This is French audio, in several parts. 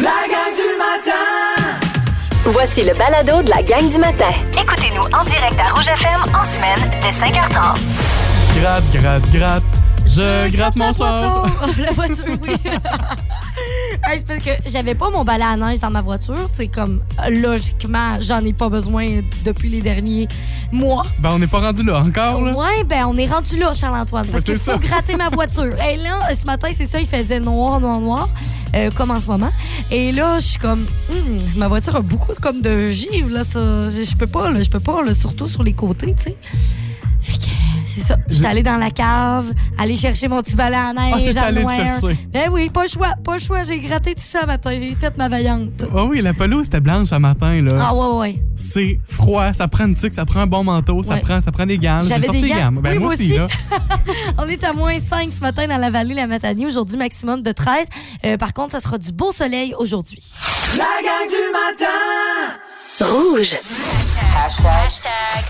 La gang du matin! Voici le balado de la gang du matin. Écoutez-nous en direct à Rouge FM en semaine dès 5h30. Gratte, gratte, gratte. Je, gratte mon sort. la voiture, oui. Hey, parce que j'avais pas mon balai à neige dans ma voiture. C'est comme, logiquement, j'en ai pas besoin depuis les derniers mois. Ben, on n'est pas rendu là encore, là. Ouais, ben on est rendu là, Charles-Antoine, parce Ouais, qu'il faut gratter ma voiture. Et là, ce matin, c'est ça, il faisait noir, noir, noir, euh, comme en ce moment. Et là, je suis comme, Hmm, ma voiture a beaucoup comme de givre, là. Je je peux pas, là, je peux pas, là, surtout sur les côtés, tu sais. Fait que, c'est ça. J'étais allée dans la cave, aller chercher mon petit balai à neige. Ah, t'es allée le noir. chercher. Ben oui, pas le choix, pas le choix. J'ai gratté tout ça matin, j'ai fait ma vaillante. Ah oui, la pelouse était blanche ce matin, là. Ah ouais, ouais. C'est froid, ça prend une tuque, ça prend un bon manteau, ça Ouais. prend, ça prend des gants. J'ai J'avais sorti des gants. Ben, Oui, moi aussi. là. On est à moins 5 ce matin dans la vallée La Matanie. Aujourd'hui, maximum de 13. Euh, par contre, ça sera du beau soleil aujourd'hui. La gang du matin! Rouge.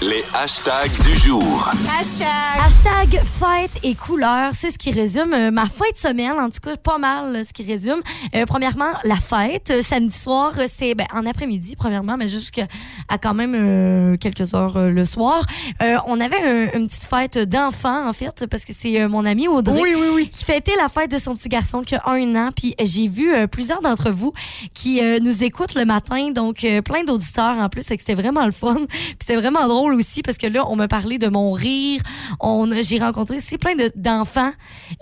Les hashtags du jour. Hashtag fête et couleurs, c'est ce qui résume euh, ma fin de semaine, en tout cas pas mal ce qui résume. Euh, premièrement, la fête, Euh, samedi soir, c'est ben, en après-midi premièrement, mais jusqu'à à quand même euh, quelques heures euh, le soir. Euh, on avait un- une petite fête d'enfants en fait, parce que c'est euh, mon ami Audrey Oui, oui, oui. qui fêtait la fête de son petit garçon qui a un an. Puis j'ai vu euh, plusieurs d'entre vous qui euh, nous écoutent le matin, donc euh, plein d'auditeurs en plus, et que c'était vraiment le fun. Puis c'était vraiment drôle aussi parce que là, on me parlait de mon rire. On, j'ai rencontré aussi plein de- d'enfants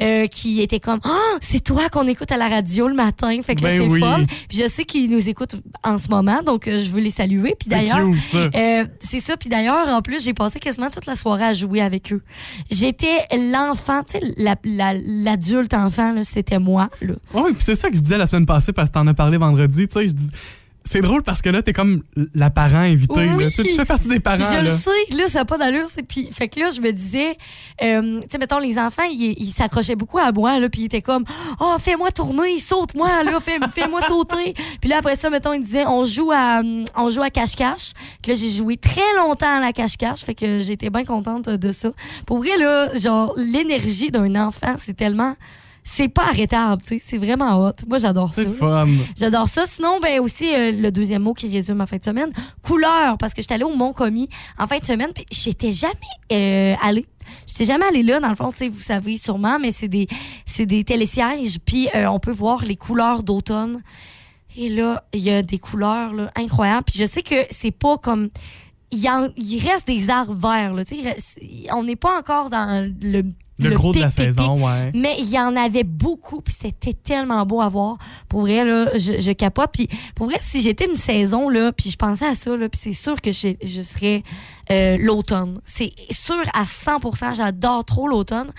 euh, qui étaient comme Ah, c'est toi qu'on écoute à la radio le matin. Fait que là, Ben c'est oui. le fun. Puis je sais qu'ils nous écoutent en ce moment, donc euh, je veux les saluer. Puis C'est d'ailleurs, euh, c'est ça. Puis d'ailleurs, en plus, j'ai passé quasiment toute la soirée à jouer avec eux. J'étais l'enfant, tu sais, la- la- l'adulte enfant, c'était moi. Là. Oui, puis c'est ça que je disais la semaine passée parce que t'en as parlé vendredi. Tu sais, je dis. C'est drôle parce que là, t'es comme la parent invité. Oui. Tu fais partie des parents. je là. le sais, là, ça n'a pas d'allure. c'est- Puis, fait que là, je me disais, euh, tu sais, mettons, les enfants, ils s'accrochaient beaucoup à moi, là, puis ils étaient comme, oh, fais-moi tourner, saute-moi, là, fais- fais-moi sauter. Puis là, après ça, mettons, ils disaient, on joue à, hum, on joue à cache-cache. Là, j'ai joué très longtemps à la cache-cache, fait que j'étais bien contente de ça. Pour vrai, là, genre, l'énergie d'un enfant, c'est tellement, c'est pas arrêtable, c'est vraiment hot. Moi, j'adore ça. C'est fun. J'adore ça. Sinon, ben aussi, euh, le deuxième mot qui résume ma fin de semaine, couleur, parce que j'étais allée au Mont-Commis en fin de semaine, puis j'étais jamais euh, allée. J'étais jamais allée là, dans le fond, tu sais, vous savez sûrement, mais c'est des, c'est des télésièges, puis euh, on peut voir les couleurs d'automne. Et là, il y a des couleurs là, incroyables. Puis je sais que c'est pas comme. Il, y en- il reste des arbres verts, là, il reste- on n'est pas encore dans le. Le, gros de pic, la pic, pic. saison, ouais. Mais il y en avait beaucoup, puis c'était tellement beau à voir. Pour vrai, là, je, je capote. Puis pour vrai, si j'étais une saison, là, puis je pensais à ça, là, puis c'est sûr que je, je serais euh, l'automne. C'est sûr à 100% J'adore trop l'automne.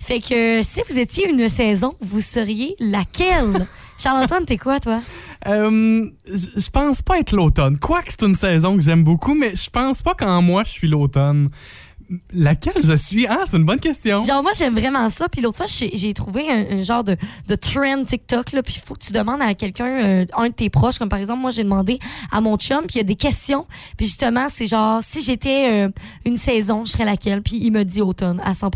Fait que si vous étiez une saison, vous seriez laquelle? Charles-Antoine, t'es quoi, toi? Euh, je je pense pas être l'automne. Quoique c'est une saison que j'aime beaucoup, mais je pense pas qu'en moi je suis l'automne. Laquelle je suis? Ah, c'est une bonne question. Genre, moi, j'aime vraiment ça. Puis l'autre fois, j'ai trouvé un, un genre de, de trend TikTok. Là, puis il faut que tu demandes à quelqu'un, euh, un de tes proches, comme par exemple, moi, j'ai demandé à mon chum, puis il y a des questions. Puis justement, c'est genre, si j'étais euh, une saison, je serais laquelle? Puis il me dit automne à 100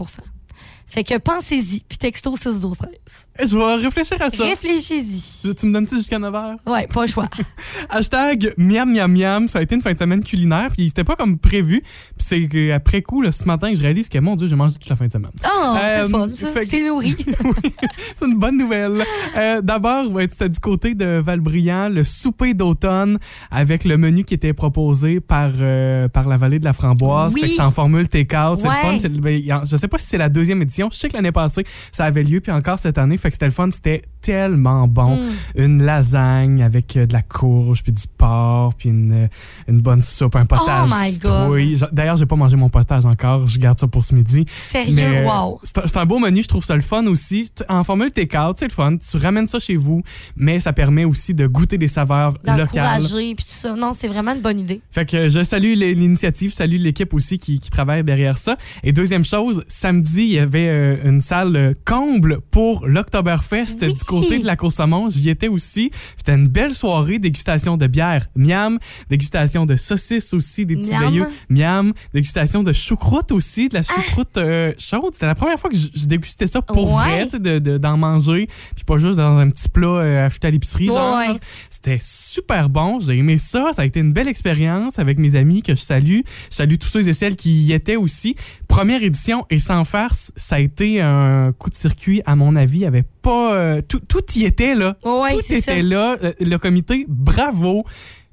Fait que pensez-y. Puis texto 6 12 13 Je vais réfléchir à ça. Réfléchis-y. Tu me donnes-tu jusqu'à 9h? Ouais, pas le choix. Hashtag miam miam miam, ça a été une fin de semaine culinaire, puis c'était pas comme prévu. Puis c'est qu'après coup, là, ce matin, je réalise que mon Dieu, j'ai mangé toute la fin de semaine. Oh, Euh, c'est fun, ça. T'es nourri. Oui, c'est une bonne nouvelle. Euh, D'abord, ouais, c'était du côté de Valbriand, le souper d'automne avec le menu qui était proposé par, euh, par la vallée de la Framboise. Oui. Fait que c'est en formule take-out. C'est le Ouais. fun. C'est le- ben, je sais pas si c'est la deuxième édition. Je sais que l'année passée, ça avait lieu, puis encore cette année. Fait que c'était le fun. C'était tellement bon. Mm. Une lasagne avec euh, de la courge, puis du porc, puis une, euh, une bonne soupe, un potage. Oh my God. D'ailleurs, j'ai pas mangé mon potage encore. Je garde ça pour ce midi. Sérieux, Mais, euh, wow. C'est un, beau menu, je trouve ça le fun aussi. En formule take-out, c'est le fun. Tu ramènes ça chez vous, mais ça permet aussi de goûter des saveurs locales. Puis tout ça. Non, c'est vraiment une bonne idée. Fait que je salue l'initiative, je salue l'équipe aussi qui, qui travaille derrière ça. Et deuxième chose, samedi, il y avait euh, une salle euh, comble pour l'Oktoberfest Oui. du côté de la Coursamont. J'y étais aussi. C'était une belle soirée, dégustation de bière, miam, dégustation de saucisses aussi, des petits veilleux, miam, dégustation de choucroute aussi, de la choucroute euh, chaude. C'était la première fois que je, dégustais ça pour Ouais. vrai, sais, de- de- d'en manger, puis pas juste dans un petit plat acheté à l'épicerie. Ouais. C'était super bon. J'ai aimé ça. Ça a été une belle expérience avec mes amis que je salue. Je salue tous ceux et celles qui y étaient aussi. Première édition et sans farce, ça a été un coup de circuit, à mon avis. Avait pas. euh, tout, tout y était là. Ouais, tout était ça. là. Euh, Le comité, bravo.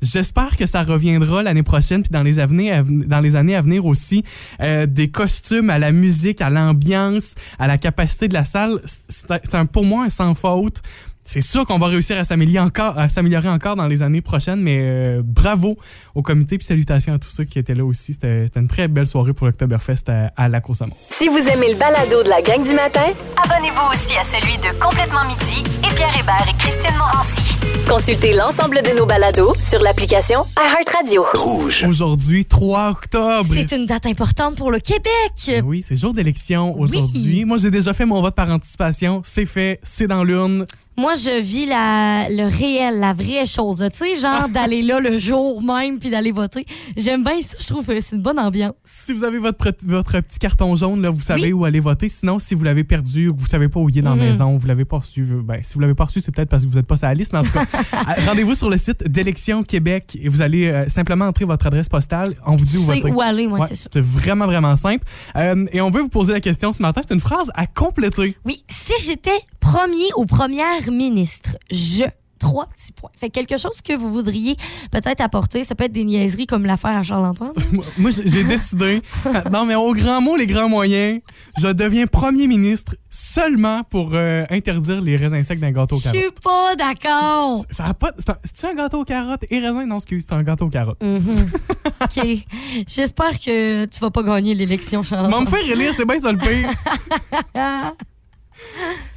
J'espère que ça reviendra l'année prochaine puis dans les années à, ven- dans les années à venir aussi Euh, des costumes à la musique à l'ambiance à la capacité de la salle c'est pour moi un sans faute c'est sûr qu'on va réussir à s'améliorer encore, à s'améliorer encore dans les années prochaines, mais euh, bravo au comité puis salutations à tous ceux qui étaient là aussi. C'était c'était une très belle soirée pour l'Oktoberfest à, à la Coursamont. Si vous aimez le balado de la gang du matin, abonnez-vous aussi à celui de Complètement Midi et Pierre Hébert et Christine Morancy. Consultez l'ensemble de nos balados sur l'application iHeartRadio. Rouge. Aujourd'hui, 3 octobre. C'est une date importante pour le Québec. Ben oui, c'est jour d'élection aujourd'hui. Oui. Moi, j'ai déjà fait mon vote par anticipation. C'est fait, c'est dans l'urne. Moi, je vis la, le réel, la vraie chose. Tu sais, genre d'aller là le jour même puis d'aller voter. J'aime bien ça. Je trouve que c'est une bonne ambiance. Si vous avez votre, votre petit carton jaune, là, vous savez Oui. où aller voter. Sinon, si vous l'avez perdu vous savez pas où il est dans la Mhm. maison, vous l'avez pas reçu, ben, si vous l'avez pas reçu, c'est peut-être parce que vous n'êtes pas sur la liste. Mais en tout cas, euh, rendez-vous sur le site d'élection Québec et vous allez euh, simplement entrer votre adresse postale. On vous dit où voter. où aller, moi, Ouais, c'est c'est vraiment, vraiment simple. Euh, et on veut vous poser la question ce matin. C'est une phrase à compléter. Oui, si j'étais premier ou première ministre, je. Trois petits points. Fait quelque chose que vous voudriez peut-être apporter, ça peut être des niaiseries comme l'affaire à Charles-Antoine. Moi, j'ai décidé. non, mais au grand mot, les grands moyens, je deviens premier ministre seulement pour euh, interdire les raisins secs d'un gâteau aux Je carottes. suis pas d'accord. Ça a pas. C'est-tu un gâteau aux carottes et raisins? Non, excuse, c'est un gâteau aux carottes. Mhm. OK. J'espère que tu vas pas gagner l'élection, on me Charles-Antoine. fait relire, c'est bien ça le pire.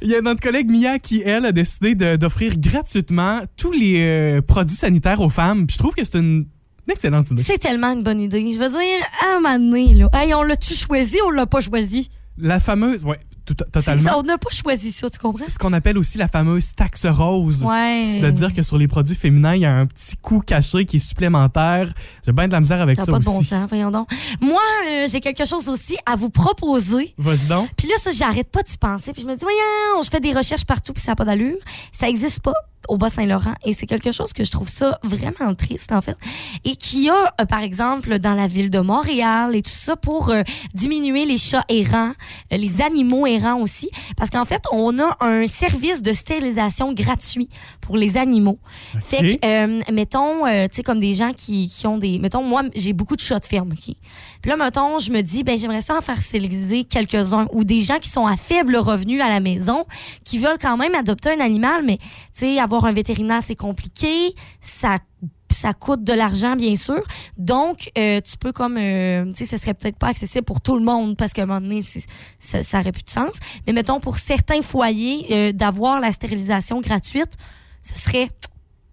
Il y a notre collègue Mia qui, elle, a décidé d'offrir gratuitement tous les euh, produits sanitaires aux femmes. Puis je trouve que c'est une, une excellente idée. C'est tellement une bonne idée. Je veux dire, à un moment donné, là, hey, on l'a-tu choisi ou on l'a pas choisi? La fameuse. Ouais, tout- totalement. on n'a pas choisi ça, tu comprends? Ce qu'on appelle aussi la fameuse taxe rose. Ouais. C'est-à-dire que sur les produits féminins, il y a un petit coût caché qui est supplémentaire. J'ai bien de la misère avec Ça ça, pas de bon sens, voyons donc. Moi, euh, j'ai quelque chose aussi à vous proposer. Vas-y donc. Puis là, ça, j'arrête pas d'y penser. Puis je me dis, voyons, je fais des recherches partout, puis ça n'a pas d'allure. Ça existe pas au Bas-Saint-Laurent. Et c'est quelque chose que je trouve ça vraiment triste, en fait. Et qui a, euh, par exemple, dans la ville de Montréal et tout ça, pour euh, diminuer les chats errants, euh, les animaux errants aussi. Parce qu'en fait, on a un service de stérilisation gratuit pour les animaux. Fait que, mettons, tu sais, comme des gens qui, qui ont des. Mettons, moi, j'ai beaucoup de chats de ferme, OK? Puis là, mettons, je me dis, ben, j'aimerais ça en faire stériliser quelques-uns ou des gens qui sont à faible revenu à la maison, qui veulent quand même adopter un animal, mais, tu sais, avoir un vétérinaire, c'est compliqué, ça ça coûte de l'argent, bien sûr. Donc, euh, tu peux comme, euh, tu sais, ça serait peut-être pas accessible pour tout le monde parce qu'à un moment donné, ça, ça aurait plus de sens. Mais mettons, pour certains foyers, euh, d'avoir la stérilisation gratuite, ce serait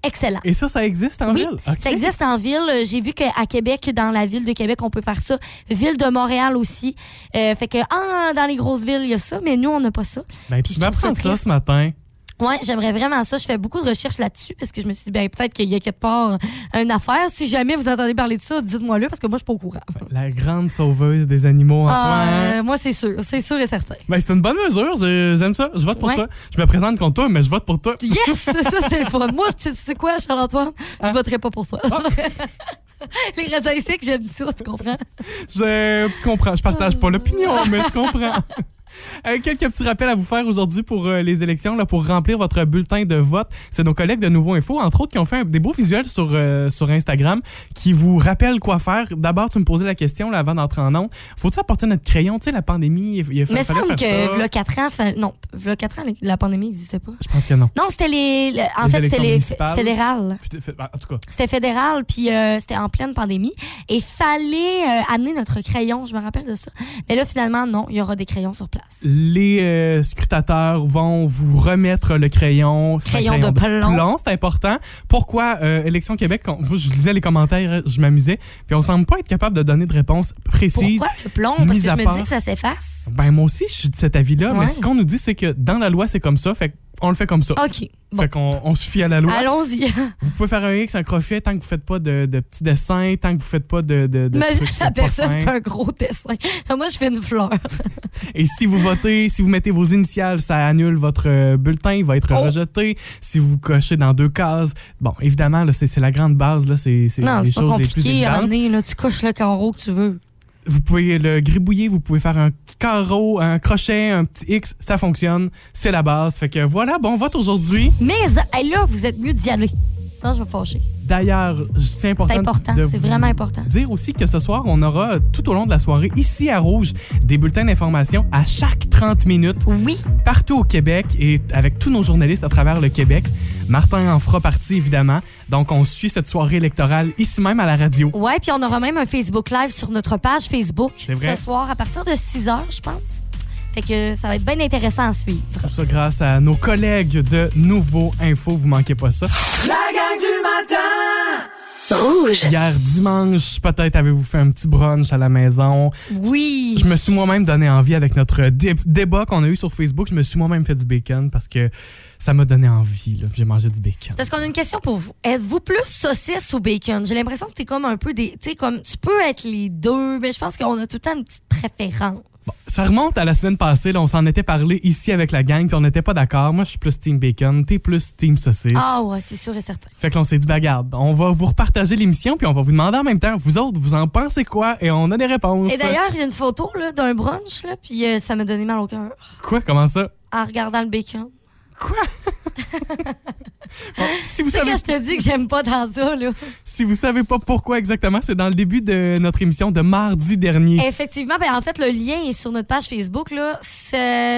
excellent. Et ça, ça existe en Oui, ville? Ça existe en ville. Euh, J'ai vu qu'à Québec, dans la ville de Québec, on peut faire ça. Ville de Montréal aussi. Euh, fait que ah, dans les grosses villes, il y a ça, mais nous, on n'a pas ça. Ben, Puis tu m'apprends ça ça ce matin. Ouais, j'aimerais vraiment ça. Je fais beaucoup de recherches là-dessus parce que je me suis dit, ben, peut-être qu'il y a quelque part une affaire. Si jamais vous entendez parler de ça, dites-moi-le parce que moi, je suis pas au courant. La grande sauveuse des animaux, Ah, Antoine. euh, moi, c'est sûr. C'est sûr et certain. Ben, c'est une bonne mesure. j'ai- J'aime ça. Je vote pour Ouais. toi. Je me présente contre toi, mais je vote pour toi. Yes! ça, c'est le fun. Moi, tu tu sais quoi, Charles-Antoine? Hein? Je voterai pas pour toi. Ah. Les raisins secs, j'aime ça, tu comprends? Je comprends. Je partage pas l'opinion, mais je comprends. Euh, quelques petits rappels à vous faire aujourd'hui pour euh, les élections, là, pour remplir votre bulletin de vote. C'est nos collègues de Nouveau Info, entre autres, qui ont fait un- des beaux visuels sur, euh, sur Instagram qui vous rappellent quoi faire. D'abord, tu me posais la question là, avant d'entrer en nom. Faut-tu apporter notre crayon? Tu sais, la pandémie, il, il Mais semble faire que, v'là 4 ans, fa- non, v'là 4 ans, la pandémie n'existait pas. Je pense que non. Non, c'était les, le- en Les fait, c'était les fédérales. Fait- En tout cas, C'était fédéral, puis c'était en pleine pandémie. Et fallait amener notre crayon, je me rappelle de ça. Mais là, finalement, non, il y aura des crayons sur place. Place. Les euh, scrutateurs vont vous remettre le crayon. Un Crayon de plomb. c'est important. Pourquoi euh, Élection Québec, on- moi, je lisais les commentaires, je m'amusais, puis on semble pas être capable de donner de réponse précise. Pourquoi le plomb? Parce que je me part- dis que ça s'efface. Ben moi aussi, je suis de cet avis-là, mais ce qu'on nous dit, c'est que dans la loi, c'est comme ça, fait qu'on le fait comme ça. OK. Bon. Fait qu'on on se fie à la loi. Allons-y. Vous pouvez faire un X, un crochet, tant que vous faites pas de, de petits dessins, tant que vous faites pas de. de, de Imagine la personne fait un gros dessin. Moi, je fais une fleur. Et si vous votez, si vous mettez vos initiales, ça annule votre euh, bulletin, il va être Oh. rejeté. Si vous cochez dans deux cases, bon, évidemment, là, c'est la grande base, là, c'est les choses les plus compliqué évidentes. ramener. Là, tu coches le carreau que tu veux. Vous pouvez le gribouiller, vous pouvez faire un carreau, un crochet, un petit X, ça fonctionne, c'est la base. Fait que voilà, bon vote aujourd'hui. Mais là, vous êtes mieux d'y aller. Sinon, je vais me fâcher. D'ailleurs, c'est important, C'est important. C'est vraiment important. dire aussi que ce soir, on aura tout au long de la soirée, ici à Rouge, des bulletins d'information à chaque 30 minutes. Oui. partout au Québec et avec tous nos journalistes à travers le Québec. Martin en fera partie, évidemment. Donc, on suit cette soirée électorale ici même à la radio. Ouais, puis on aura même un Facebook Live sur notre page Facebook ce soir à partir de 6 h, je pense. Fait que ça va être bien intéressant à suivre. Tout ça grâce à nos collègues de Nouveau Info. Vous manquez pas ça. La gang du matin Rouge. Hier dimanche, peut-être avez-vous fait un petit brunch à la maison. Oui. Je me suis moi-même donné envie avec notre dé- débat qu'on a eu sur Facebook. Je me suis moi-même fait du bacon parce que ça m'a donné envie. là. J'ai mangé du bacon. Parce qu'on a une question pour vous. Êtes-vous plus saucisse ou bacon? J'ai l'impression que c'était comme un peu des. Tu sais, comme tu peux être les deux, mais je pense qu'on a tout le temps une petite préférence. Ça remonte à la semaine passée. Là, on s'en était parlé ici avec la gang, puis on n'était pas d'accord. Moi, je suis plus team bacon, t'es plus team saucisse. Ah ouais, c'est sûr et certain. Fait que l'on s'est dit, bah, regarde, on va vous repartager l'émission, puis on va vous demander en même temps, vous autres, vous en pensez quoi? Et on a des réponses. Et d'ailleurs, il y a une photo d'un brunch, là, puis euh, ça m'a donné mal au cœur Quoi? Comment ça? en regardant le bacon. Quoi? Bon, si vous savez, que je te dis que j'aime pas dans ça, là. si vous savez pas pourquoi exactement, c'est dans le début de notre émission de mardi dernier. Effectivement, ben en fait, le lien est sur notre page Facebook, là.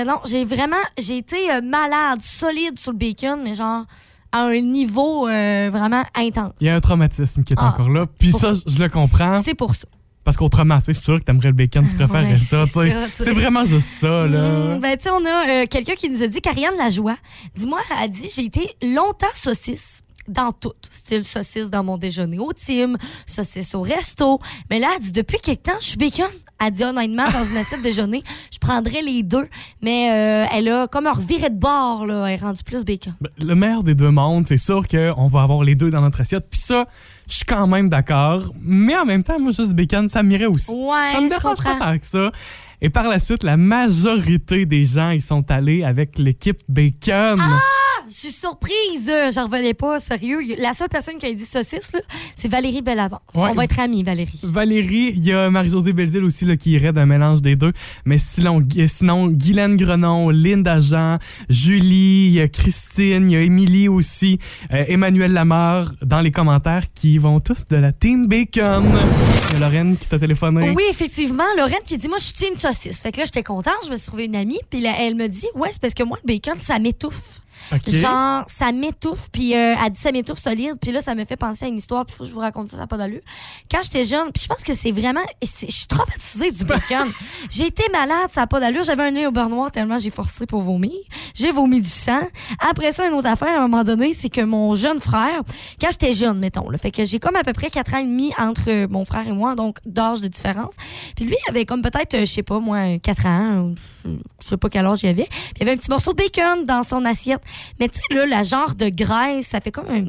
Non, j'ai vraiment... J'ai été euh, malade, solide sur le bacon, mais genre à un niveau euh, vraiment intense. Il y a un traumatisme qui est Ah, encore là. Puis pour ça, je le comprends. C'est pour ça. Parce qu'autrement, c'est sûr que t'aimerais le bacon, tu préférerais Ouais, ça. c'est vraiment juste ça, là. Mm, ben, tu sais, on a euh, quelqu'un qui nous a dit, Karianne Lajoie, dis-moi, elle a dit, j'ai été longtemps saucisse dans tout. Style saucisse dans mon déjeuner au team, saucisse au resto. Mais là, elle dit, depuis quelque temps, je suis bacon. Elle dit, honnêtement, dans une assiette déjeuner, je prendrais les deux. Mais euh, elle a comme un reviré de bord, là. Elle est rendue plus bacon. Ben, Le meilleur des deux mondes, c'est sûr qu'on va avoir les deux dans notre assiette. Puis ça, je suis quand même d'accord. Mais en même temps, moi, juste du bacon, ça m'irait aussi. Ouais, ça me dérange pas tant que ça. Et par la suite, la majorité des gens, ils sont allés avec l'équipe bacon. Ah! Je suis surprise. euh, J'en revenais pas, sérieux. La seule personne qui a dit saucisse, c'est Valérie Bellavance. Ouais. On va être amis, Valérie. Valérie, il y a Marie-Josée Belzile aussi là, qui irait d'un mélange des deux. Mais sinon, Gu- sinon Guylaine Grenon, Linda Jean, Julie, il y a Christine, il y a Émilie aussi, euh, Emmanuel Lamar dans les commentaires qui vont tous de la Team Bacon. Il y a Lorraine qui t'a téléphoné. Oui, effectivement. Lorraine qui dit Moi, je suis team saucisse. Fait que là, j'étais contente. Je me suis trouvé une amie. Puis là, elle me dit Ouais, c'est parce que moi, le bacon, ça m'étouffe. Genre, ça m'étouffe. Puis euh, elle dit Ça m'étouffe solide. Puis là, ça me fait penser à une histoire. Puis faut que je vous raconte ça, ça n'a pas d'allure. Quand j'étais jeune, puis je pense que c'est vraiment. Je suis traumatisée du bacon. j'ai été malade, ça n'a pas d'allure. J'avais un œil au beurre noir tellement j'ai forcé pour vomir. J'ai vomi du sang. Après ça, une autre affaire, à un moment donné, c'est que mon jeune frère, quand j'étais jeune, mettons, là, fait que j'ai comme à peu près 4 ans et demi entre euh, mon frère et moi, donc d'âge de différence. Puis lui, il avait comme peut-être, euh, je sais pas, moi, 4 ans, je sais pas quel âge il avait. Puis il avait un petit morceau de bacon dans son assiette. Mais tu sais, là, la genre de graisse, ça fait comme un,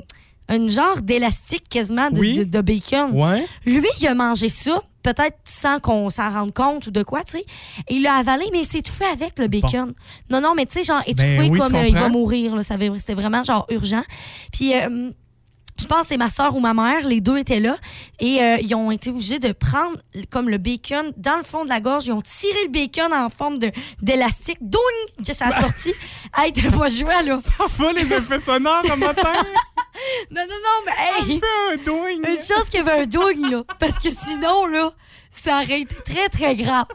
un genre d'élastique quasiment de, Oui. de- de bacon. Ouais. Lui, il a mangé ça, peut-être sans qu'on s'en rende compte ou de quoi, tu sais. Et il l'a avalé, mais il s'est étouffé avec le bacon. Non, non, mais tu sais, genre étouffé Ben oui, comme euh, il va mourir, là. Ça C'était vraiment genre urgent. Puis. euh, je pense que c'est ma soeur ou ma mère, les deux étaient là et euh, ils ont été obligés de prendre comme le bacon dans le fond de la gorge. Ils ont tiré le bacon en forme d'élastique. Doing! Ça a sorti. Hey, t'as pas joué là. Ça va les effets sonores en matin? Non, non, non, mais hey! Fais un doing. Une chance qu'il y avait un doing, là. Parce que sinon, là, ça aurait été très, très grave.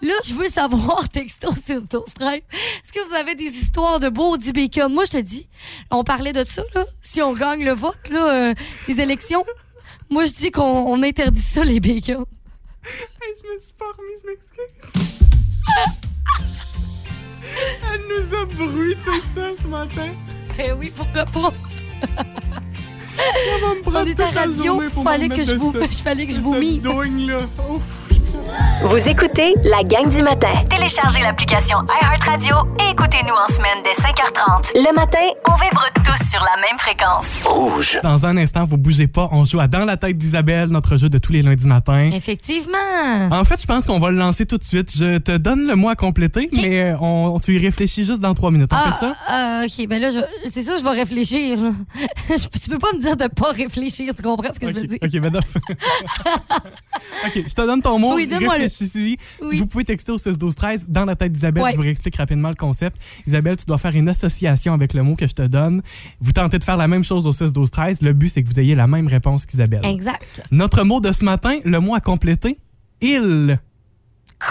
Là, je veux savoir, texto 6 12 13, est-ce que vous avez des histoires de beau du bacon? Moi, je te dis, on parlait de ça, là. Si on gagne le vote, là, euh, les élections, moi, je dis qu'on on interdit ça, les bacons. Hey, je me suis pas je m'excuse. Elle nous a bruité ça ce matin. Eh oui, pourquoi pas? On est à radio, fallait que je vous, fallait que je vous cette Vous écoutez la gang du matin. Téléchargez l'application iHeartRadio et écoutez-nous en semaine dès 5h30. Le matin, on vibre tous sur la même fréquence. Rouge. Dans un instant, vous bougez pas. On joue à Dans la tête d'Isabelle, notre jeu de tous les lundis matins. Effectivement. En fait, je pense qu'on va le lancer tout de suite. Je te donne le mot à compléter, mais euh, on, tu y réfléchis juste dans trois minutes. On fait ça? ah, ok, ben là, je- c'est sûr, je vais réfléchir. tu peux pas me dire de pas réfléchir, tu comprends ce que je veux dire? ok, madame. ok, je te donne ton mot. Oui, donne-moi-le. Réfléchis-y. Oui. Vous pouvez texter au 16 12 13 dans la tête d'Isabelle. Ouais. Je vous réexplique rapidement le concept. Isabelle, tu dois faire une association avec le mot que je te donne. Vous tentez de faire la même chose au 16 12 13 Le but, c'est que vous ayez la même réponse qu'Isabelle. Exact. Notre mot de ce matin, le mot à compléter, il.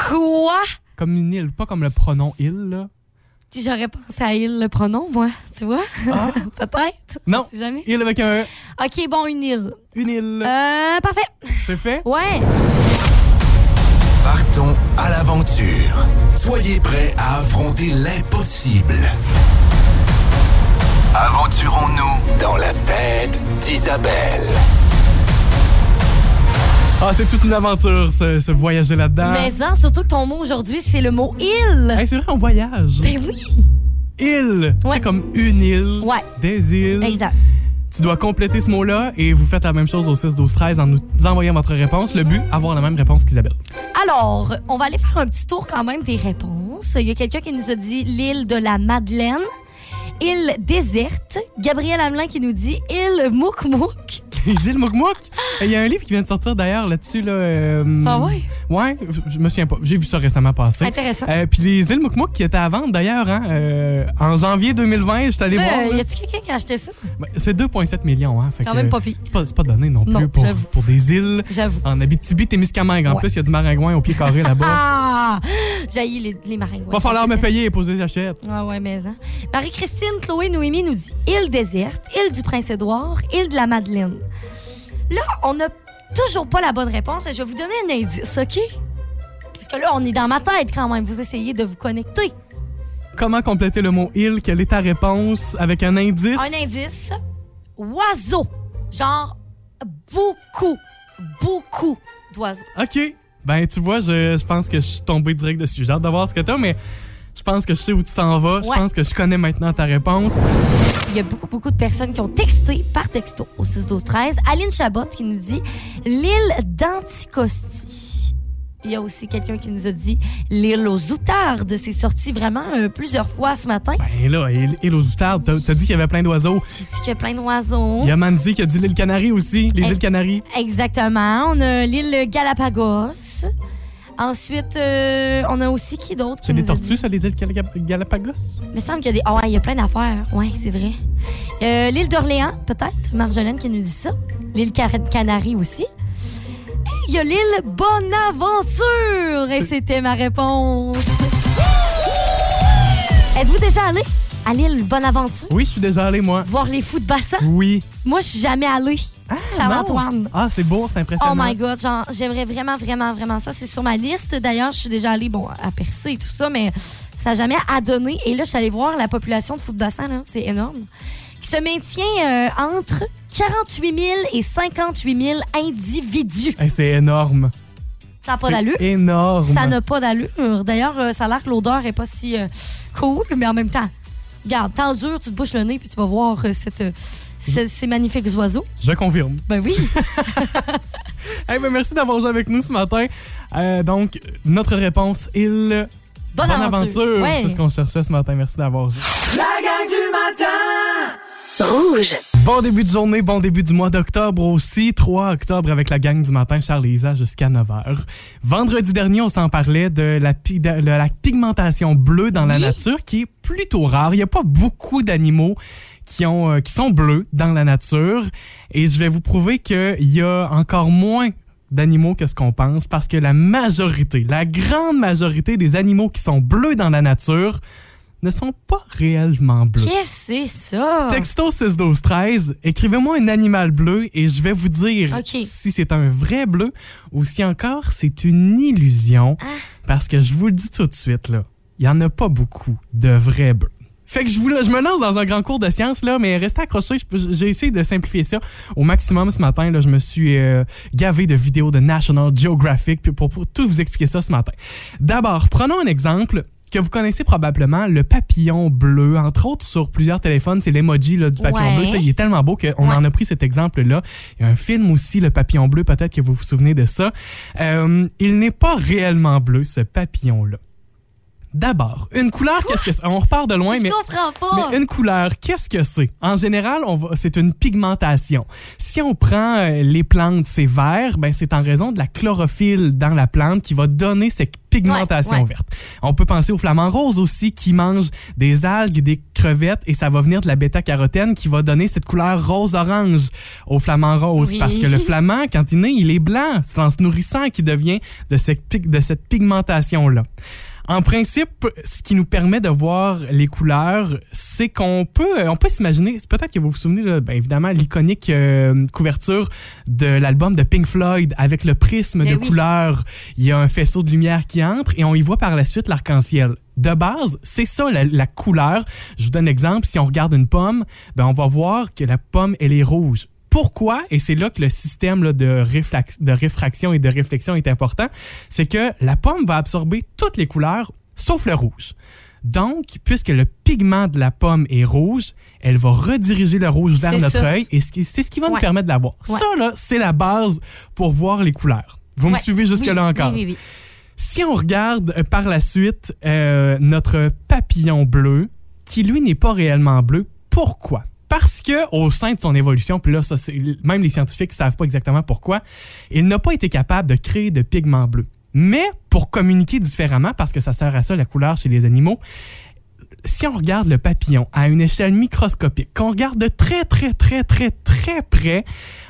Quoi? Comme une île, pas comme le pronom il, là. J'aurais pensé à il le pronom, moi, tu vois? Peut-être. Non. Si jamais. Il avec un E. Ok, bon, une île. Une île. Euh, parfait. C'est fait? Ouais. Partons à l'aventure. Soyez prêts à affronter l'impossible. Aventurons-nous dans la tête d'Isabelle. Ah, c'est toute une aventure, ce, ce voyager là-dedans. Mais non, surtout que ton mot aujourd'hui, c'est le mot île. Hey, c'est vrai, on voyage. Ben oui. Île. Ouais. C'est comme une île. Ouais. Des îles. Exact. Tu dois compléter ce mot-là et vous faites la même chose au 6 12 13 en nous envoyant votre réponse. Le but, avoir la même réponse qu'Isabelle. Alors, on va aller faire un petit tour quand même des réponses. Il y a quelqu'un qui nous a dit l'île de la Madeleine, île déserte. Gabriel Hamelin qui nous dit île Mouk Mouk. Les îles Moukmouk. Il y a un livre qui vient de sortir d'ailleurs là-dessus. Là, euh, Ah ouais? Ouais, je me souviens pas. J'ai vu ça récemment passer. Intéressant. Euh, Puis les îles Moukmouk qui étaient à vendre d'ailleurs, hein, euh, en janvier 2020, je suis allé voir. là. y a-tu quelqu'un qui a acheté ça? Ben, C'est 2,7 millions. Hein, fait Quand que, même pas pire. C'est pas, c'est pas donné non plus Non, pour, pour des îles. J'avoue. En Abitibi-Témiscamingue. En Ouais. plus, il y a du maringouin au pied carré là-bas. Ah! J'ai les, les maringouins. Va falloir me payer et poser j'achète. Ah ouais, mais hein. Marie-Christine Chloé Noémie nous dit île déserte, île du Prince-Édouard, île de la Madeleine. Là, on n'a toujours pas la bonne réponse. Je vais vous donner un indice, OK? Parce que là, on est dans ma tête quand même. Vous essayez de vous connecter. Comment compléter le mot île? Quelle est ta réponse? Avec un indice? Un indice oiseau. Genre beaucoup, beaucoup d'oiseaux. OK. Ben, tu vois, je, je pense que je suis tombé direct dessus. J'ai hâte de voir ce que t'as, mais je pense que je sais où tu t'en vas. Je pense que je connais maintenant ta réponse. Il y a beaucoup, beaucoup de personnes qui ont texté par texto au 6 12 13 Aline Chabot qui nous dit l'île d'Anticosti. Il y a aussi quelqu'un qui nous a dit l'île aux outardes. C'est sorti vraiment euh, plusieurs fois ce matin. Ben là, île, île aux outardes, t'as dit qu'il y avait plein d'oiseaux. J'ai dit qu'il y a plein d'oiseaux. Il y a Mandy qui a dit l'île Canarie aussi. Les îles Canaries. Exactement. On a l'île Galapagos. Ensuite, euh, on a aussi qui d'autre C'est des tortues, ça, les îles Gal- Galapagos? Il me semble qu'il y a des. Ah ouais, il y a plein d'affaires. Oui, c'est vrai. Euh, L'île d'Orléans, peut-être? Marjolaine qui nous dit ça. L'île Car- Canarie aussi. Et il y a l'île Bonaventure. Et c'était ma réponse. Êtes-vous déjà allé à l'île Bonaventure? Oui, je suis déjà allé, moi. Voir les fous de bassin? Oui. Moi, je suis jamais allée. Charles-Antoine. Ah, c'est beau, c'est impressionnant. Oh my God, j'aimerais vraiment, vraiment, vraiment ça. C'est sur ma liste. D'ailleurs, je suis déjà allée, bon, à Percé et tout ça, mais ça n'a jamais adonné. Et là, je suis allée voir la population de Foupe-Bassin, là, c'est énorme, qui se maintient euh, entre 48 000 et 58 000 individus. Hey, c'est énorme. Ça n'a pas d'allure. énorme. Ça n'a pas d'allure. D'ailleurs, euh, ça a l'air que l'odeur est pas si euh, cool, mais en même temps, regarde, tant dur, tu te bouches le nez puis tu vas voir euh, cette, euh, ces, ces magnifiques oiseaux. Je confirme. Ben oui. Hey, ben, merci d'avoir joué avec nous ce matin. Euh, donc, notre réponse, île Bonne, aventure. Ouais. C'est ce qu'on cherchait ce matin. Merci d'avoir joué. La gang du matin Rouge. Bon début de journée, bon début du mois d'octobre aussi. 3 octobre avec la gang du matin, Charles et Isa jusqu'à 9h. Vendredi dernier, on s'en parlait de la, pi- de la pigmentation bleue dans la Oui. nature qui est plutôt rare. Il n'y a pas beaucoup d'animaux qui, ont, euh, qui sont bleus dans la nature. Et je vais vous prouver qu'il y a encore moins d'animaux que ce qu'on pense parce que la majorité, la grande majorité des animaux qui sont bleus dans la nature ne sont pas réellement bleus. Qu'est-ce que c'est ça? Texto 6 12 13, écrivez-moi un animal bleu et je vais vous dire si c'est un vrai bleu ou si encore c'est une illusion. Ah. Parce que je vous le dis tout de suite, là. il y en a pas beaucoup de vrais bleus. Fait que je, vous, je me lance dans un grand cours de science, là, mais restez accrochés. J'ai essayé de simplifier ça au maximum ce matin. Là, je me suis euh, gavé de vidéos de National Geographic pour, pour tout vous expliquer ça ce matin. D'abord, prenons un exemple que vous connaissez probablement, le papillon bleu. Entre autres, sur plusieurs téléphones, c'est l'emoji du papillon Ouais. bleu. Il est tellement beau qu'on Ouais. en a pris cet exemple-là. Il y a un film aussi, Le papillon bleu, peut-être que vous vous souvenez de ça. Euh, il n'est pas réellement bleu, ce papillon-là. D'abord, une couleur, qu'est-ce que c'est? On repart de loin, je mais comprends pas. mais une couleur, qu'est-ce que c'est? En général, on va- c'est une pigmentation. Si on prend euh, les plantes, c'est vert, ben c'est en raison de la chlorophylle dans la plante qui va donner cette pigmentation Ouais, ouais. verte. On peut penser au flamant rose aussi qui mange des algues, des crevettes et ça va venir de la bêta-carotène qui va donner cette couleur rose-orange au flamant rose. Oui. Parce que le flamand, quand il naît, il est blanc. C'est en se nourrissant qu'il devient de cette, pig- de cette pigmentation-là. En principe, ce qui nous permet de voir les couleurs, c'est qu'on peut, on peut s'imaginer, c'est peut-être que vous vous souvenez, là, ben, évidemment, l'iconique euh, couverture de l'album de Pink Floyd avec le prisme Ben de oui. couleurs. Il y a un faisceau de lumière qui entre et on y voit par la suite l'arc-en-ciel. De base, c'est ça la, la couleur. Je vous donne l'exemple. Si on regarde une pomme, ben, on va voir que la pomme, elle est rouge. Pourquoi? Et c'est là que le système là, de, de réfraction et de réflexion est important. C'est que la pomme va absorber toutes les couleurs sauf le rouge. Donc, puisque le pigment de la pomme est rouge, elle va rediriger le rouge vers notre ça. œil et c'est ce qui va nous permettre de la voir. Ouais. Ça, là, c'est la base pour voir les couleurs. Vous me suivez jusque-là Oui, encore? Oui, oui, oui. Si on regarde euh, par la suite euh, notre papillon bleu, qui lui n'est pas réellement bleu, pourquoi? Parce que au sein de son évolution, puis là, ça, même les scientifiques ne savent pas exactement pourquoi, il n'a pas été capable de créer de pigments bleus. Mais pour communiquer différemment, parce que ça sert à ça la couleur chez les animaux, si on regarde le papillon à une échelle microscopique, qu'on regarde de très, très, très, très, très près,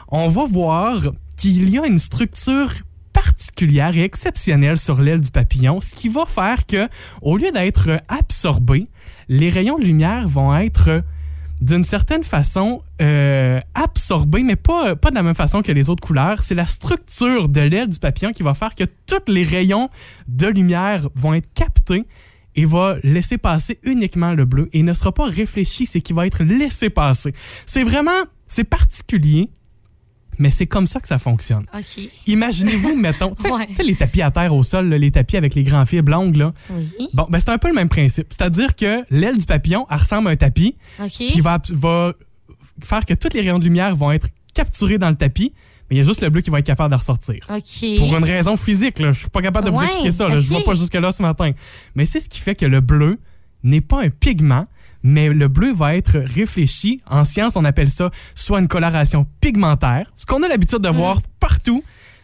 on va voir qu'il y a une structure particulière et exceptionnelle sur l'aile du papillon, ce qui va faire que, au lieu d'être absorbés, les rayons de lumière vont être d'une certaine façon euh, absorbés, mais pas, pas de la même façon que les autres couleurs. C'est la structure de l'aile du papillon qui va faire que tous les rayons de lumière vont être captés et va laisser passer uniquement le bleu et ne sera pas réfléchi, c'est qu'il va être laissé passer. C'est vraiment, c'est particulier, mais c'est comme ça que ça fonctionne. Imaginez-vous, mettons, tu sais Ouais. les tapis à terre au sol, là, les tapis avec les grands là. Oui. Bon, ben c'est un peu le même principe. C'est-à-dire que l'aile du papillon, elle ressemble à un tapis, qui va, va faire que tous les rayons de lumière vont être capturés dans le tapis, mais il y a juste le bleu qui va être capable de ressortir. Pour une raison physique, là. je suis pas capable de vous Ouais, expliquer ça. Là. Je ok. vois pas jusque-là ce matin. Mais c'est ce qui fait que le bleu n'est pas un pigment, mais le bleu va être réfléchi. En science, on appelle ça soit une coloration pigmentaire, ce qu'on a l'habitude de voir partout,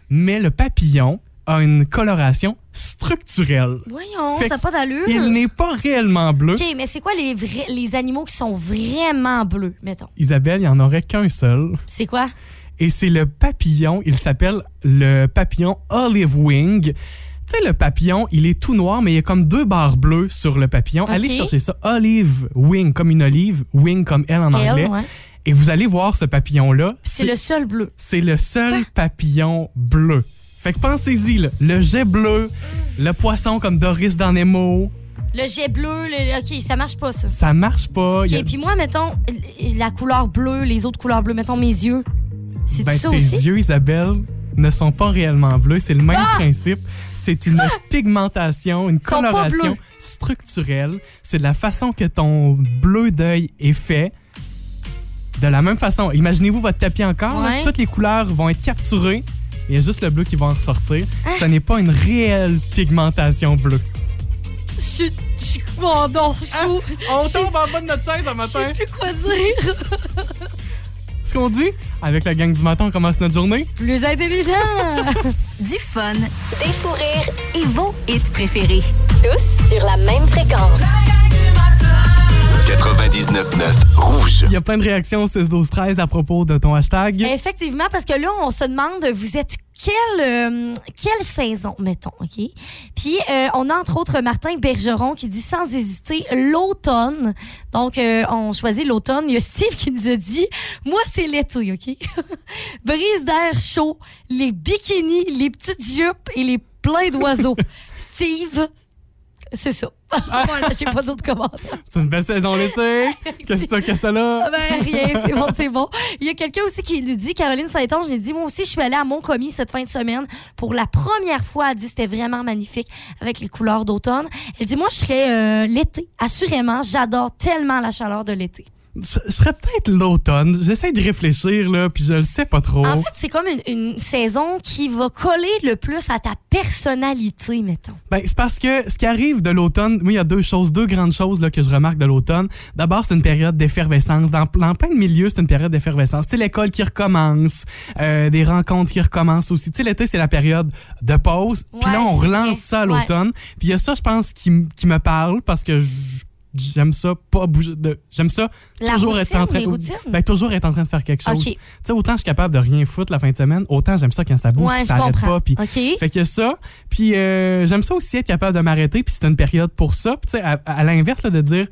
mais le papillon a une coloration structurelle. Voyons, Fait ça n'a pas d'allure. Il n'est pas réellement bleu. OK, mais c'est quoi les, vrais, les animaux qui sont vraiment bleus, mettons? Isabelle, il n'y en aurait qu'un seul. C'est quoi? et c'est le papillon. Il s'appelle le papillon olive wing. Tu sais, le papillon, il est tout noir, mais il y a comme deux barres bleues sur le papillon. Allez chercher ça. Olive wing, comme une olive, wing comme elle en Elle, anglais. ouais. Et vous allez voir ce papillon-là. C'est le seul bleu. c'est le seul papillon bleu. Fait que pensez-y, le jet bleu, le poisson comme Doris dans Nemo, Le jet bleu, le- OK, ça marche pas, ça. ça marche pas. A- OK, puis moi, mettons, la couleur bleue, les autres couleurs bleues, mettons mes yeux. C'est Ben, ça tes aussi? yeux, Isabelle, ne sont pas réellement bleus. C'est le même Ah! principe. C'est une pigmentation, une coloration structurelle. C'est de la façon que ton bleu d'œil est fait. De la même façon, imaginez-vous votre tapis encore. là, toutes les couleurs vont être capturées. Il y a juste le bleu qui va en ressortir. Ah! Ce n'est pas une réelle pigmentation bleue. Je suis... je Oh non, je suis... On tombe en bas de notre chaise un Je matin. sais plus quoi dire. Ce qu'on dit, avec la gang du matin, on commence notre journée. Plus intelligent. Du fun, des fous rires et vos hits préférés. Tous sur la même fréquence. 99.9 Rouge. Il y a plein de réactions au 6 12 13 à propos de ton hashtag. Effectivement, parce que là, on se demande, vous êtes quelle, euh, quelle saison, mettons, OK? Puis, euh, on a entre autres Martin Bergeron qui dit sans hésiter l'automne. Donc, euh, on choisit l'automne. Il y a Steve qui nous a dit, moi, c'est l'été, OK? Brise d'air chaud, les bikinis, les petites jupes et les pleins d'oiseaux. Steve, c'est ça. voilà, j'ai pas d'autres commentaires. C'est une belle saison l'été. Qu'est-ce que qu'est-ce que là? Ben, rien, c'est bon, c'est bon. Il y a quelqu'un aussi qui nous dit, Caroline Saint-Onge, j'ai dit, moi aussi, je suis allée à Montcommis cette fin de semaine pour la première fois. Elle dit, c'était vraiment magnifique avec les couleurs d'automne. Elle dit, moi, je serais euh, l'été, assurément. J'adore tellement la chaleur de l'été. Je, je serais peut-être l'automne. J'essaie de réfléchir, là, puis je le sais pas trop. En fait, c'est comme une, une saison qui va coller le plus à ta personnalité, mettons. Ben, c'est parce que ce qui arrive de l'automne, moi, il y a deux choses, deux grandes choses là, que je remarque de l'automne. D'abord, c'est une période d'effervescence. Dans, dans plein de milieux, c'est une période d'effervescence. Tu sais, l'école qui recommence, euh, des rencontres qui recommencent aussi. Tu sais, l'été, c'est la période de pause. Puis là, on relance vrai. ça à l'automne. Puis il y a ça, je pense, qui, qui me parle parce que j- j'aime ça pas bouger de j'aime ça La toujours être en train ben, toujours être en train de faire quelque chose tu sais autant je suis capable de rien foutre la fin de semaine autant j'aime ça quand ça bouge Ouais, ça arrête pas puis OK. fait a ça. Puis euh, j'aime ça aussi être capable de m'arrêter. Puis c'est une période pour ça. Tu sais, à, à l'inverse de dire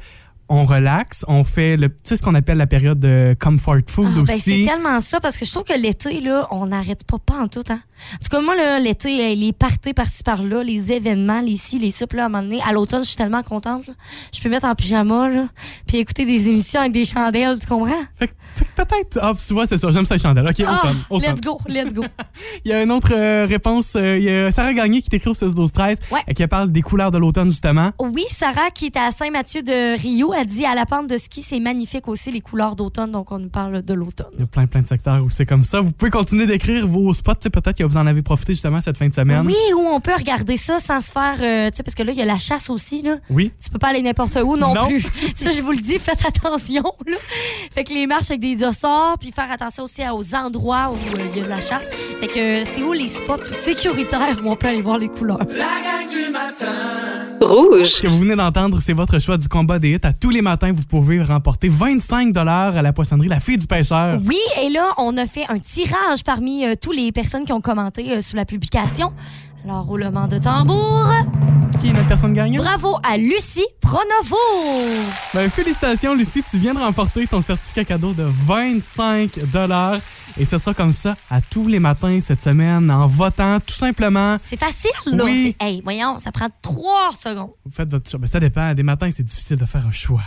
on relaxe, on fait le, tu sais ce qu'on appelle la période de comfort food Ah, ben, c'est aussi. tellement ça parce que je trouve que l'été, là, on n'arrête pas, pas en tout. Hein. En tout cas, moi, là, l'été, euh, les parties par-ci par-là, les événements, les ci, les puis là, à un moment donné, à l'automne, je suis tellement contente. là. Je peux me mettre en pyjama, là, puis écouter des émissions avec des chandelles, tu comprends? Fait, fait peut-être. Ah, tu vois, c'est ça. J'aime ça les chandelles. Ok, Ah, automne, automne. let's go, let's go. Il y a une autre euh, réponse. euh, il y a Sarah Gagné qui t'écrit au 16 12 13 Ouais. et qui parle des couleurs de l'automne justement. Oui, Sarah, qui est à Saint-Mathieu de Rio, a dit à la pente de ski, c'est magnifique aussi, les couleurs d'automne, donc on nous parle de l'automne. Il y a plein plein de secteurs où c'est comme ça. Vous pouvez continuer d'écrire vos spots. Peut-être que vous en avez profité justement cette fin de semaine. Oui, où on peut regarder ça sans se faire. euh, tu sais, parce que là, il y a la chasse aussi, là. Oui. Tu peux pas aller n'importe où non, Non. plus. Ça, je vous le dis, faites attention. Là. Fait que les marches avec des dossards, puis faire attention aussi aux endroits où euh, il y a de la chasse. Fait que euh, c'est où les spots sécuritaires où on peut aller voir les couleurs? La gang du matin. Rouge. Ce que vous venez d'entendre, c'est votre choix du combat des hits. À tous les matins, vous pouvez remporter 25 à la poissonnerie La Fille du Pêcheur. Oui, et là, on a fait un tirage parmi euh, toutes les personnes qui ont commenté euh, sous la publication. Alors, roulement de tambour. Qui est notre personne gagnante? Bravo à Lucie Pronovo. Ben, félicitations, Lucie. Tu viens de remporter ton certificat cadeau de 25 Et ce sera comme ça à tous les matins cette semaine en votant tout simplement. C'est facile, là. Oui. Hey, voyons, ça prend trois secondes. Vous faites votre choix. Ben, ça dépend. Des matins, c'est difficile de faire un choix.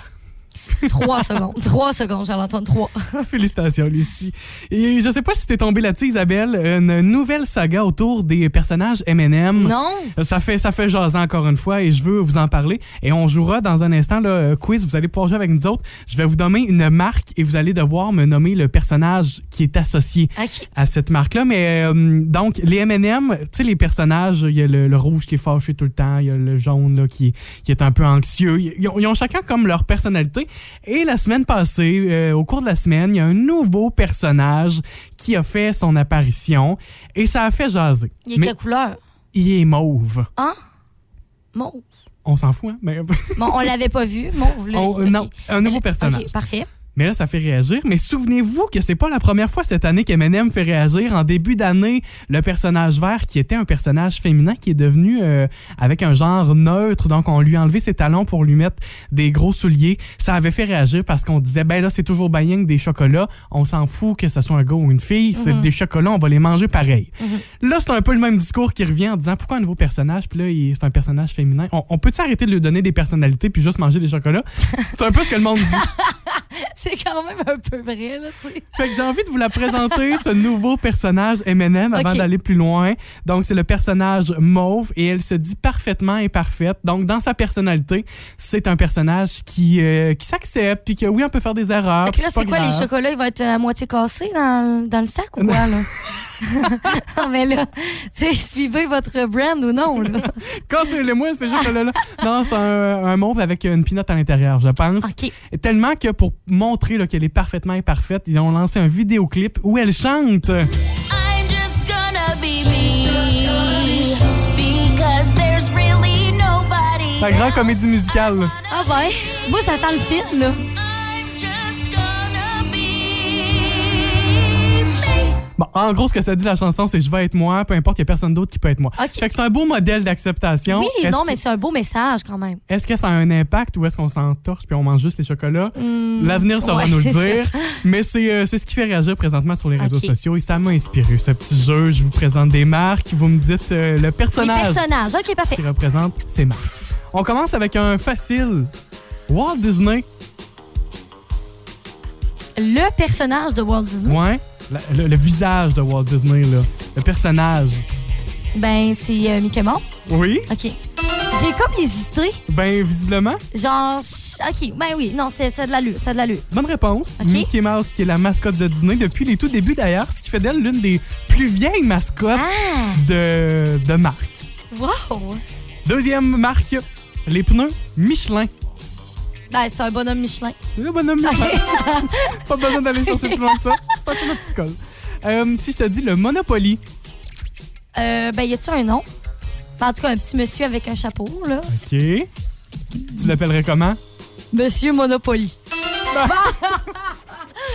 Trois secondes. Trois secondes, Charles-Antoine, trois. Félicitations, Lucie. Et je sais pas si t'es tombé là-dessus, Isabelle, une nouvelle saga autour des personnages M&M. Non? Ça fait, ça fait jaser encore une fois et je veux vous en parler. Et on jouera dans un instant le euh, quiz. Vous allez pouvoir jouer avec nous autres. Je vais vous nommer une marque et vous allez devoir me nommer le personnage qui est associé à cette marque-là. Mais euh, donc, les M&M, tu sais, les personnages, il y a le, le rouge qui est fâché tout le temps, il y a le jaune là, qui, qui est un peu anxieux. Ils ont, ils ont chacun comme leur personnalité. Et la semaine passée, euh, au cours de la semaine, il y a un nouveau personnage qui a fait son apparition et ça a fait jaser. Il est Mais quelle couleur? il est mauve. Hein? Mauve. On s'en fout, hein? Mais, Bon, on l'avait pas vu. Mauve, là. On- OK. non, un nouveau personnage. OK, parfait. Mais là, ça fait réagir. Mais souvenez-vous que c'est pas la première fois cette année qu'Eminem fait réagir. En début d'année, le personnage vert, qui était un personnage féminin, qui est devenu euh, avec un genre neutre. Donc, on lui a enlevé ses talons pour lui mettre des gros souliers. Ça avait fait réagir parce qu'on disait, ben là, c'est toujours Baying des chocolats. On s'en fout que ce soit un gars ou une fille. C'est Mhm. des chocolats, on va les manger pareil. Là, c'est un peu le même discours qui revient en disant, pourquoi un nouveau personnage? Puis là, c'est un personnage féminin. On, on peut-tu arrêter de lui donner des personnalités puis juste manger des chocolats? c'est un peu ce que le monde dit. C'est quand même un peu vrai, là, tu sais. Fait que j'ai envie de vous la présenter, ce nouveau personnage M&M, avant d'aller plus loin. Donc, c'est le personnage Mauve et elle se dit parfaitement imparfaite. Donc, dans sa personnalité, c'est un personnage qui, euh, qui s'accepte puis que oui, on peut faire des erreurs. Fait que là, c'est quoi, les chocolats, ils vont être à moitié cassés dans, dans le sac ou quoi, là? non, mais là, tu sais, suivez votre brand ou non, là. Cassez-le moi, ces chocolats-là. non, c'est un, un mauve avec une pinotte à l'intérieur, je pense. OK. Tellement que pour montrer là, qu'elle est parfaitement imparfaite, ils ont lancé un vidéoclip où elle chante. I'm just gonna be me because there's really nobody. La grande comédie musicale. là. Ah ben, moi, j'attends le film, là. Bon, en gros, ce que ça dit la chanson, c'est je vais être moi, peu importe, il n'y a personne d'autre qui peut être moi. Ok. Fait que c'est un beau modèle d'acceptation. Oui, Est-ce non, que- mais c'est un beau message quand même. Est-ce que ça a un impact ou est-ce qu'on s'entorche puis on mange juste les chocolats? L'avenir saura Hmm. ouais, nous le dire. Mais c'est euh, c'est ce qui fait réagir présentement sur les réseaux sociaux et ça m'a inspiré, ce petit jeu. Je vous présente des marques, vous me dites euh, le Les personnage personnages. OK, parfait. qui représente ces marques. On commence avec un facile. Walt Disney. Le personnage de Walt Disney, Ouais. La- Le, le visage de Walt Disney, là. Le personnage. ben, c'est euh, Mickey Mouse. Oui. OK. J'ai comme hésité. Ben, visiblement, Genre, OK, ben oui, non, c'est c'est de l'allure, c'est de l'allure. bonne réponse. Mickey Mouse, qui est la mascotte de Disney depuis les tout débuts d'ailleurs, ce qui fait d'elle l'une des plus vieilles mascottes Ah! de, de marque. Wow! Deuxième marque, les pneus Michelin. Ben, c'est un bonhomme Michelin. Le bonhomme Michelin. Pas besoin d'aller chercher plus loin que ça. Ma petite colle. Euh, si je te dis le Monopoly. Euh, ben, y a-tu un nom? En tout cas, un petit monsieur avec un chapeau, là. OK. Tu l'appellerais comment? Monsieur Monopoly.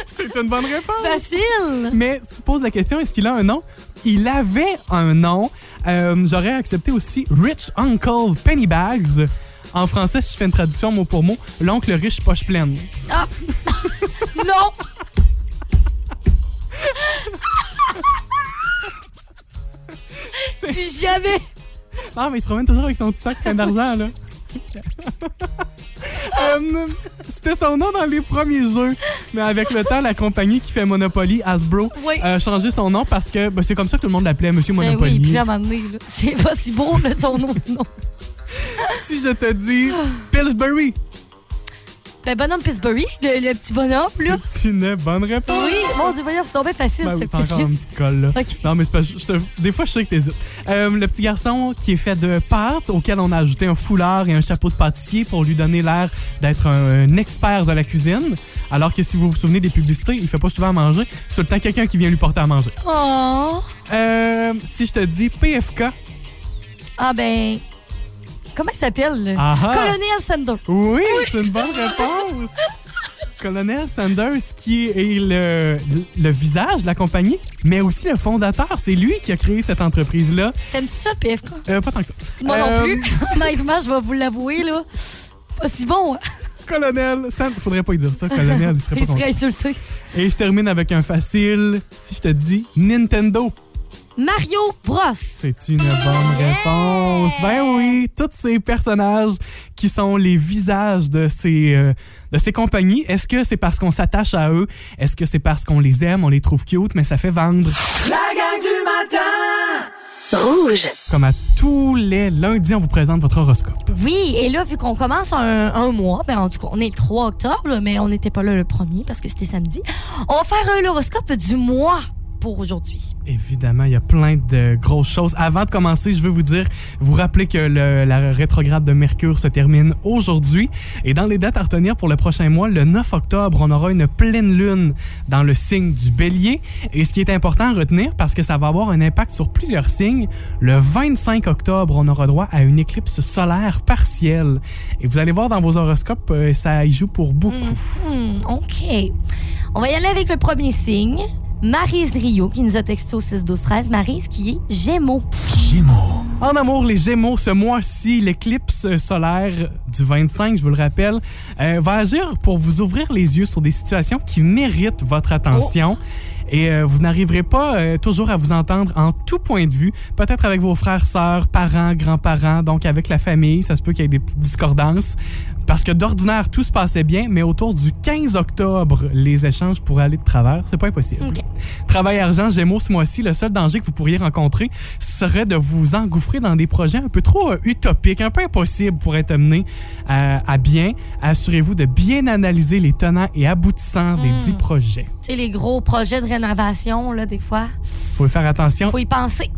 C'est une bonne réponse. Facile! Mais tu poses la question, est-ce qu'il a un nom? Il avait un nom. Euh, J'aurais accepté aussi Rich Uncle Pennybags. En français, si je fais une traduction mot pour mot, l'oncle riche poche pleine. Ah! non! Plus jamais! Ah, mais il se promène toujours avec son petit sac plein d'argent, là. Euh, C'était son nom dans les premiers jeux, mais avec le temps, la compagnie qui fait Monopoly, Hasbro, Oui. a changé son nom parce que ben, c'est comme ça que tout le monde l'appelait, Monsieur Ben Monopoly. oui, puis là, à un moment donné, là, c'est pas si beau, là, son nom. Non. Si je te dis Pillsbury, Ben, bonhomme Pittsburgh, le, le petit bonhomme, là. c'est une bonne réponse. Oui, mon Dieu, voyons, c'est tombé facile, Ben c'est encore une petite colle, là. Non, mais c'est pas. je te- des fois, je sais que t'hésites. Euh, le petit garçon qui est fait de pâte, auquel on a ajouté un foulard et un chapeau de pâtissier pour lui donner l'air d'être un, un expert de la cuisine. Alors que si vous vous souvenez des publicités, il fait pas souvent à manger. C'est tout le temps quelqu'un qui vient lui porter à manger. Oh! Euh, si je te dis PFK. Ah, ben. Comment il s'appelle? Ah ah. Colonel Sanders? Oui, c'est une bonne réponse. Colonel Sanders, qui est le, le visage de la compagnie, mais aussi le fondateur. C'est lui qui a créé cette entreprise-là. T'aimes-tu ça, PFK? Euh, pas tant que ça. Moi Euh, non plus. Honnêtement, je vais vous l'avouer, là. Pas si bon, hein? Colonel Sanders. Faudrait pas y dire ça, Colonel. Il serait pas Il serait insulté. Et je termine avec un facile. Si je te dis Nintendo, Mario Bros. c'est une bonne Yeah! réponse. Ben oui, tous ces personnages qui sont les visages de ces, euh, de ces compagnies, est-ce que c'est parce qu'on s'attache à eux? Est-ce que c'est parce qu'on les aime, on les trouve cute, mais ça fait vendre? La gang du matin Rouge. Comme à tous les lundis, on vous présente votre horoscope. Oui, et là, vu qu'on commence un, un mois, ben en tout cas, on est le 3 octobre, là, mais on n'était pas là le premier parce que c'était samedi. On va faire un horoscope du mois pour aujourd'hui. Évidemment, il y a plein de grosses choses. Avant de commencer, je veux vous dire, vous rappeler que le- la rétrograde de Mercure se termine aujourd'hui. Et dans les dates à retenir pour le prochain mois, le 9 octobre, on aura une pleine lune dans le signe du bélier. Et ce qui est important à retenir, parce que ça va avoir un impact sur plusieurs signes, le 25 octobre, on aura droit à une éclipse solaire partielle. Et vous allez voir dans vos horoscopes, euh, ça y joue pour beaucoup. Hmm, OK. On va y aller avec le premier signe. Marise Rio qui nous a texté au 6 12 13 Marise qui est Gémeaux. Gémeaux. En amour, les Gémeaux, ce mois-ci, l'éclipse solaire du 25, je vous le rappelle, euh, va agir pour vous ouvrir les yeux sur des situations qui méritent votre attention. Et euh, vous n'arriverez pas euh, toujours à vous entendre en tout point de vue, peut-être avec vos frères, sœurs, parents, grands-parents, donc avec la famille, ça se peut qu'il y ait des petites discordances. Parce que d'ordinaire, tout se passait bien, mais autour du 15 octobre, les échanges pourraient aller de travers. C'est pas impossible. OK. Travail argent, Gémeaux ce mois-ci, le seul danger que vous pourriez rencontrer serait de vous engouffrer dans des projets un peu trop euh, utopiques, un peu impossibles pour être menés à, à bien. Assurez-vous de bien analyser les tenants et aboutissants des Mm. dix projets. Tu sais, les gros projets de rénovation, là, des fois, Faut faire attention. faut y penser.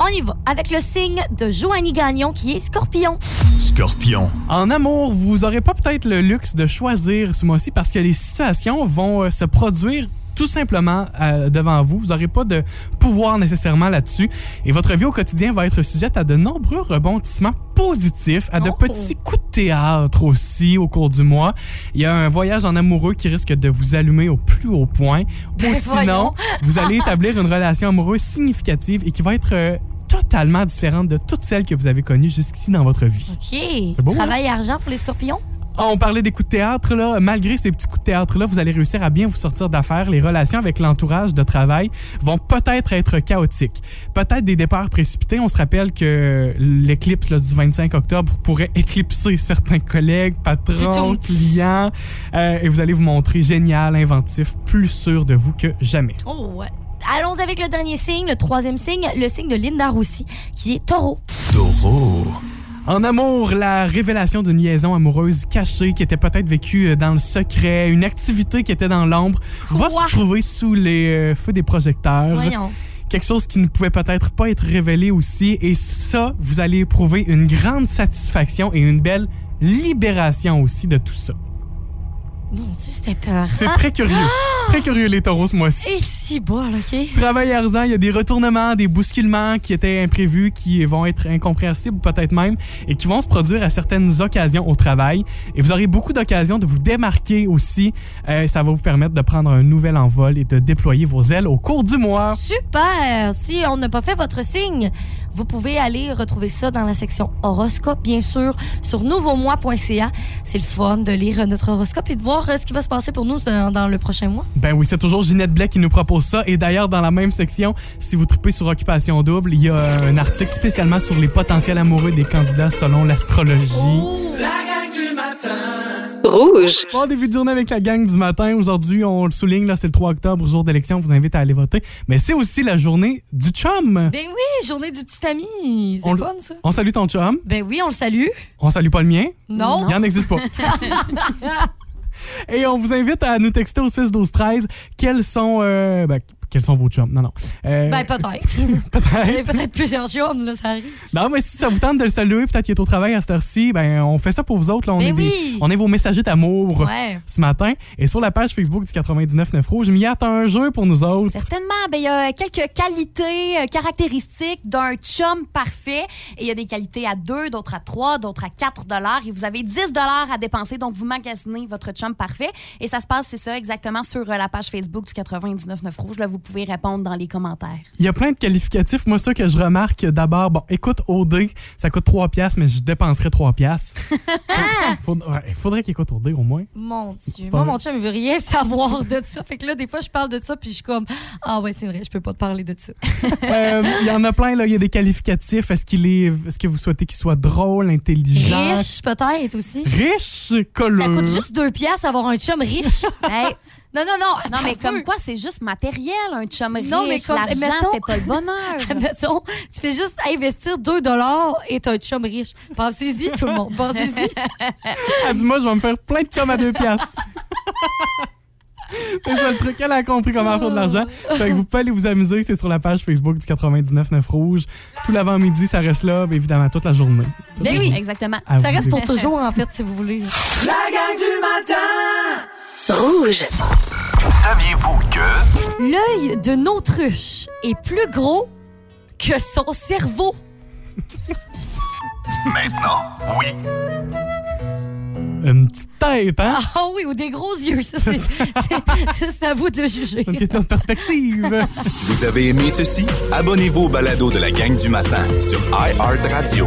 On y va avec le signe de Joanie Gagnon qui est Scorpion. Scorpion. En amour, vous aurez pas peut-être le luxe de choisir ce mois-ci parce que les situations vont euh, se produire tout simplement euh, devant vous. Vous n'aurez pas de pouvoir nécessairement là-dessus. Et votre vie au quotidien va être sujette à de nombreux rebondissements positifs, à de Oh. petits coups de théâtre aussi au cours du mois. Il y a un voyage en amoureux qui risque de vous allumer au plus haut point. Ou sinon, Ben, voyons. vous allez établir une relation amoureuse significative et qui va être euh, totalement différente de toutes celles que vous avez connues jusqu'ici dans votre vie. OK. beau, hein? Travail et argent pour les scorpions? On parlait des coups de théâtre, là. Malgré ces petits coups de théâtre-là, vous allez réussir à bien vous sortir d'affaires. Les relations avec l'entourage de travail vont peut-être être chaotiques. Peut-être des départs précipités. On se rappelle que l'éclipse du 25 octobre pourrait éclipser certains collègues, patrons, clients. Euh, et vous allez vous montrer génial, inventif, plus sûr de vous que jamais. Oh, ouais. Allons avec le dernier signe, le troisième signe, le signe de Linda Roussy, qui est taureau. Taureau. En amour, la révélation d'une liaison amoureuse cachée qui était peut-être vécue euh, dans le secret, une activité qui était dans l'ombre, va se trouver sous les euh, feux des projecteurs. Voyons. Quelque chose qui ne pouvait peut-être pas être révélé aussi. Et ça, vous allez éprouver une grande satisfaction et une belle libération aussi de tout ça. Mon Dieu, c'était peur. C'est très curieux. Très curieux, les taureaux, ce mois-ci. Et si bol, OK? Travail et argent, il y a des retournements, des bousculements qui étaient imprévus, qui vont être incompréhensibles peut-être même, et qui vont se produire à certaines occasions au travail. Et vous aurez beaucoup d'occasions de vous démarquer aussi. Euh, ça va vous permettre de prendre un nouvel envol et de déployer vos ailes au cours du mois. Super! Si on n'a pas fait votre signe, vous pouvez aller retrouver ça dans la section horoscope, bien sûr, sur nouveaumois.ca. C'est le fun de lire notre horoscope et de voir euh, ce qui va se passer pour nous dans, dans le prochain mois. Ben oui, c'est toujours Ginette Blais qui nous propose ça. Et d'ailleurs, dans la même section, si vous tripez sur Occupation Double, il y a un article spécialement sur les potentiels amoureux des candidats selon l'astrologie. La gang du matin. Rouge. Bon début de journée avec la gang du matin. Aujourd'hui, on le souligne, là, c'est le 3 octobre, jour d'élection. On vous invite à aller voter. Mais c'est aussi la journée du chum. Ben oui, journée du petit ami. C'est On le le- fun, ça. On salue ton chum. Ben oui, on le salue. On salue pas le mien? Non. Il en existe pas. Et on vous invite à nous texter au 6 12 13 quels sont euh, ben, quels sont vos chums? Non non. Euh, Ben peut-être. Il y a peut-être. peut-être plusieurs chums, là, ça arrive. Non mais si ça vous tente de le saluer, peut-être qu'il est au travail à cette heure-ci, ben on fait ça pour vous autres là, on Ben est des- oui. on est vos messagers d'amour Ouais. ce matin et sur la page Facebook du 99.9 Rouge, Mia, t'as un jeu pour nous autres. Certainement. Ben, il y a quelques qualités, euh, caractéristiques d'un chum parfait. Et il y a des qualités à 2, d'autres à 3, d'autres à 4 dollars. Et vous avez 10 dollars à dépenser. Donc, vous magasinez votre chum parfait. Et ça se passe, c'est ça, exactement sur euh, la page Facebook du 99.9 Rouge. Là, vous pouvez répondre dans les commentaires. Il y a plein de qualificatifs. Moi, ça que je remarque d'abord, bon, écoute OD, ça coûte 3 piastres, mais je dépenserais 3 piastres. Il faudrait qu'il écoute OD au moins. Mon Dieu. Moi, vrai. mon chum, il veut rien savoir de ça. Fait que là, des fois, je parle de ça, puis je suis comme, ah ouais, c'est vrai, je peux pas te parler de ça. Euh, Il y en a plein, là. Il y a des qualificatifs. Est-ce qu'il est, est-ce que vous souhaitez qu'il soit drôle, intelligent? Riche, peut-être aussi. Riche, colleux. Ça coûte juste deux piastres avoir un chum riche. Hey, Non, non, non. non, mais comme quoi, c'est juste matériel, un chum riche. Non, mais comme- L'argent mettons- fait pas le bonheur. Mettons, tu fais juste investir 2 et t'as un chum riche. Pensez-y, tout le monde. Pensez-y. Elle dit, moi, je vais me faire plein de chums à 2 piastres. C'est ça le truc. Elle a compris comment faire de l'argent. Fait que vous pouvez aller vous amuser. C'est sur la page Facebook du 99.9 Rouge. Tout l'avant-midi, ça reste là, mais évidemment, toute la journée. Ben oui. Exactement. À Ça reste pour toujours, en fait, si vous voulez. La gang du matin. Rouge. Saviez-vous que... L'œil de l'autruche est plus gros que son cerveau? Maintenant, oui. Une petite tête, hein? Ah oui, ou des gros yeux. Ça, c'est, c'est- c'est à vous de juger. Une question de perspective. Vous avez aimé ceci? Abonnez-vous au balado de la gang du matin sur iHeartRadio.